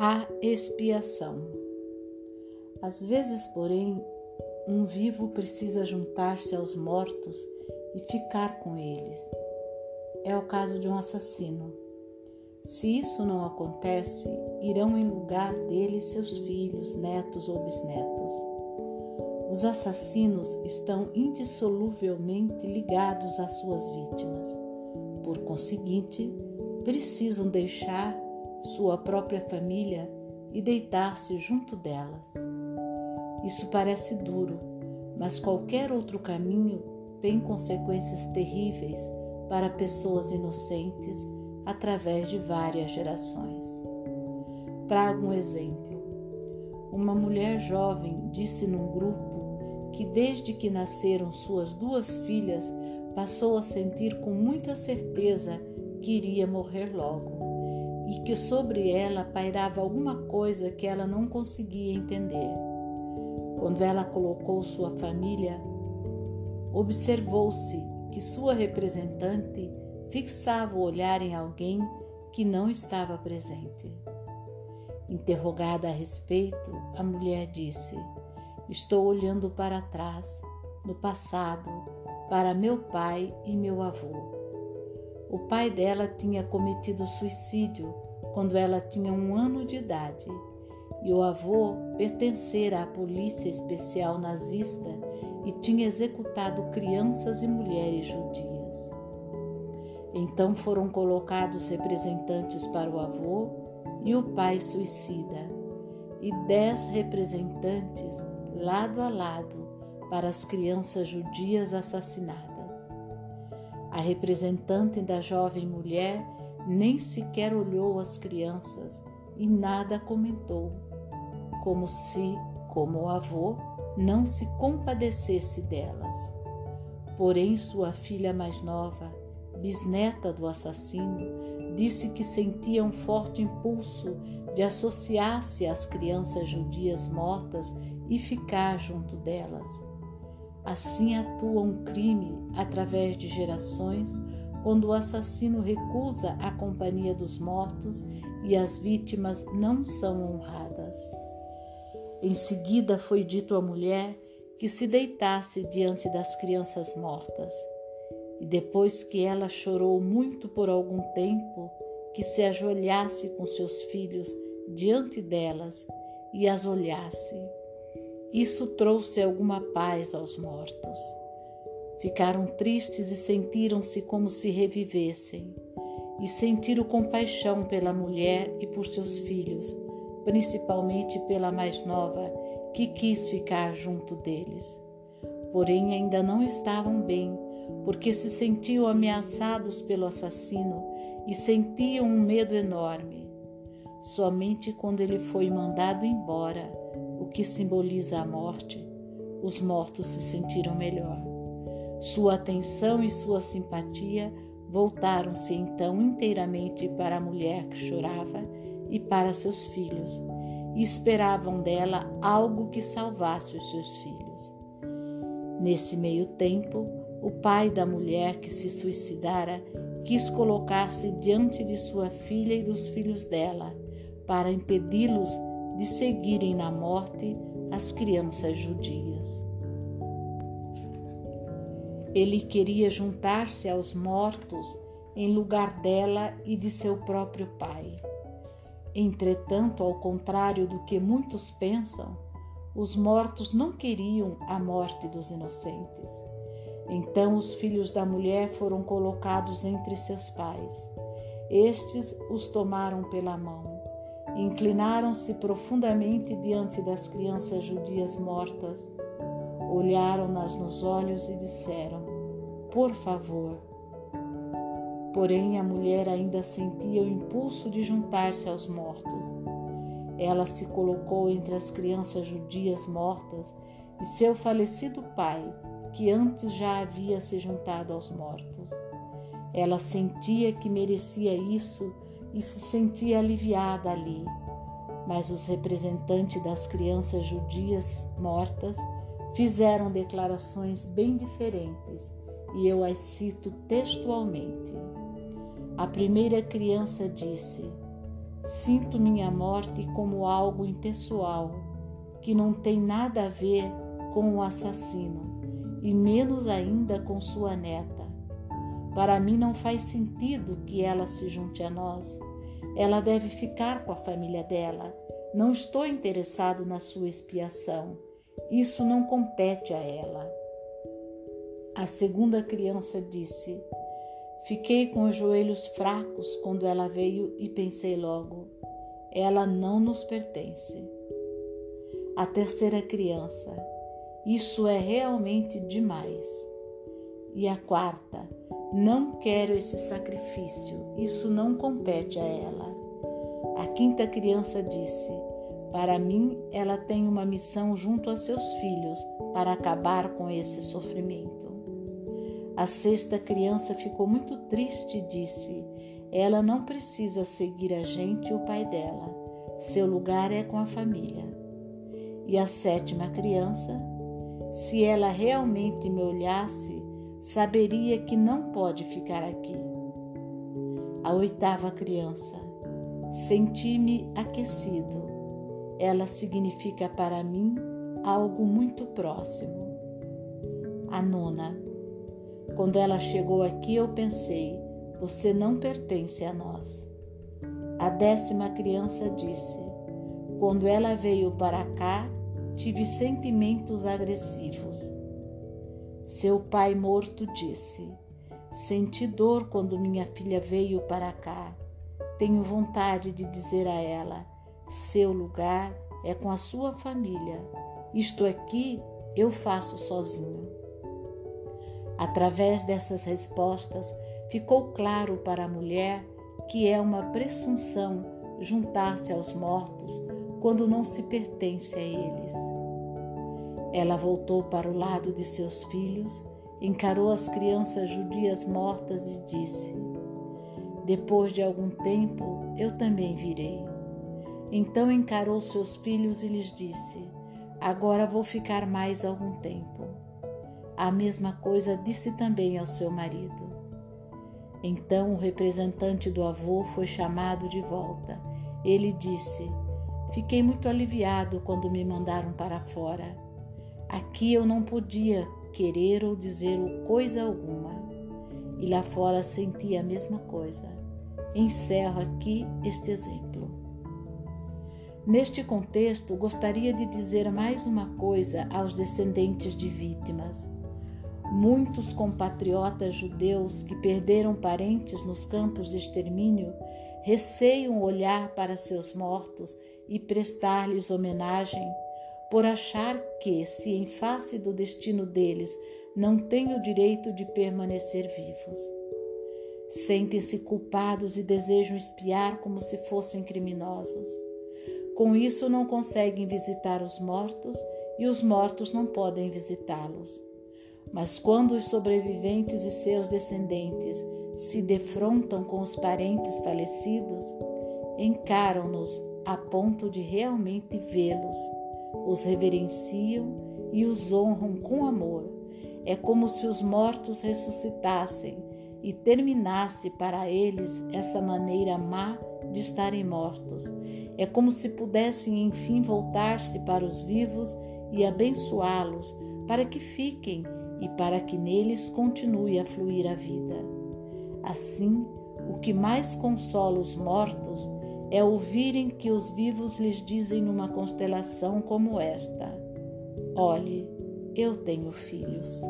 A expiação. Às vezes, porém, um vivo precisa juntar-se aos mortos e ficar com eles. É o caso de um assassino. Se isso não acontece, irão em lugar dele seus filhos, netos ou bisnetos. Os assassinos estão indissoluvelmente ligados às suas vítimas. Por conseguinte, precisam deixar sua própria família e deitar-se junto delas. Isso parece duro, mas qualquer outro caminho tem consequências terríveis para pessoas inocentes através de várias gerações. Trago um exemplo. Uma mulher jovem disse num grupo que, desde que nasceram suas duas filhas, passou a sentir com muita certeza que iria morrer logo e que sobre ela pairava alguma coisa que ela não conseguia entender. Quando ela colocou sua família, observou-se que sua representante fixava o olhar em alguém que não estava presente. Interrogada a respeito, a mulher disse: Estou olhando para trás, no passado, para meu pai e meu avô. O pai dela tinha cometido suicídio quando ela tinha um ano de idade e o avô pertencera à polícia especial nazista e tinha executado crianças e mulheres judias. Então foram colocados representantes para o avô e o pai suicida, e dez representantes lado a lado para as crianças judias assassinadas. A representante da jovem mulher nem sequer olhou as crianças e nada comentou, como se, como o avô, não se compadecesse delas. Porém, sua filha mais nova, bisneta do assassino, disse que sentia um forte impulso de associar-se às crianças judias mortas e ficar junto delas Assim atua um crime através de gerações, quando o assassino recusa a companhia dos mortos e as vítimas não são honradas. Em seguida foi dito à mulher que se deitasse diante das crianças mortas. E depois que ela chorou muito por algum tempo, que se ajoelhasse com seus filhos diante delas e as olhasse. Isso trouxe alguma paz aos mortos. Ficaram tristes e sentiram-se como se revivessem, e sentiram compaixão pela mulher e por seus filhos, principalmente pela mais nova, que quis ficar junto deles. Porém, ainda não estavam bem, porque se sentiam ameaçados pelo assassino e sentiam um medo enorme. Somente quando ele foi mandado embora, que simboliza a morte, os mortos se sentiram melhor. Sua atenção e sua simpatia voltaram-se então inteiramente para a mulher que chorava e para seus filhos, e esperavam dela algo que salvasse os seus filhos. Nesse meio tempo, o pai da mulher que se suicidara quis colocar-se diante de sua filha e dos filhos dela, para impedi-los de seguirem na morte as crianças judias. Ele queria juntar-se aos mortos em lugar dela e de seu próprio pai. Entretanto, ao contrário do que muitos pensam, os mortos não queriam a morte dos inocentes. Então os filhos da mulher foram colocados entre seus pais. Estes os tomaram pela mão Inclinaram-se profundamente diante das crianças judias mortas, olharam-nas nos olhos e disseram: Por favor. Porém, a mulher ainda sentia o impulso de juntar-se aos mortos. Ela se colocou entre as crianças judias mortas e seu falecido pai, que antes já havia se juntado aos mortos. Ela sentia que merecia isso e se sentia aliviada ali. Mas os representantes das crianças judias mortas fizeram declarações bem diferentes e eu as cito textualmente. A primeira criança disse: Sinto minha morte como algo impessoal, que não tem nada a ver com o assassino, e menos ainda com sua neta. Para mim não faz sentido que ela se junte a nós. Ela deve ficar com a família dela. Não estou interessado na sua expiação. Isso não compete a ela. A segunda criança disse: Fiquei com os joelhos fracos quando ela veio e pensei logo: ela não nos pertence. A terceira criança: Isso é realmente demais. E a quarta: Não quero esse sacrifício, isso não compete a ela. A quinta criança disse: Para mim, ela tem uma missão junto a seus filhos para acabar com esse sofrimento. A sexta criança ficou muito triste e disse: Ela não precisa seguir a gente e o pai dela. Seu lugar é com a família. E a sétima criança: Se ela realmente me olhasse, saberia que não pode ficar aqui. A oitava criança: Senti-me aquecido. Ela significa para mim algo muito próximo. A nona: quando ela chegou aqui, eu pensei: você não pertence a nós. A décima criança disse: quando ela veio para cá, tive sentimentos agressivos. Seu pai morto disse: Senti dor quando minha filha veio para cá. Tenho vontade de dizer a ela: seu lugar é com a sua família. Isto aqui eu faço sozinho. Através dessas respostas, ficou claro para a mulher que é uma presunção juntar-se aos mortos quando não se pertence a eles. Ela voltou para o lado de seus filhos, encarou as crianças judias mortas e disse: Depois de algum tempo, eu também virei. Então encarou seus filhos e lhes disse: Agora vou ficar mais algum tempo. A mesma coisa disse também ao seu marido. Então o representante do avô foi chamado de volta. Ele disse: Fiquei muito aliviado quando me mandaram para fora. Aqui eu não podia querer ou dizer coisa alguma. E lá fora senti a mesma coisa. Encerro aqui este exemplo. Neste contexto, gostaria de dizer mais uma coisa aos descendentes de vítimas. Muitos compatriotas judeus que perderam parentes nos campos de extermínio receiam olhar para seus mortos e prestar-lhes homenagem, por achar que, se em face do destino deles não têm o direito de permanecer vivos. Sentem-se culpados e desejam espiar como se fossem criminosos. Com isso, não conseguem visitar os mortos e os mortos não podem visitá-los. Mas quando os sobreviventes e seus descendentes se defrontam com os parentes falecidos, encaram-nos a ponto de realmente vê-los, os reverenciam e os honram com amor. É como se os mortos ressuscitassem e terminasse para eles essa maneira má de estarem mortos. É como se pudessem enfim voltar-se para os vivos e abençoá-los para que fiquem e para que neles continue a fluir a vida. Assim, o que mais consola os mortos é ouvirem que os vivos lhes dizem numa constelação como esta: Olhe, eu tenho filhos.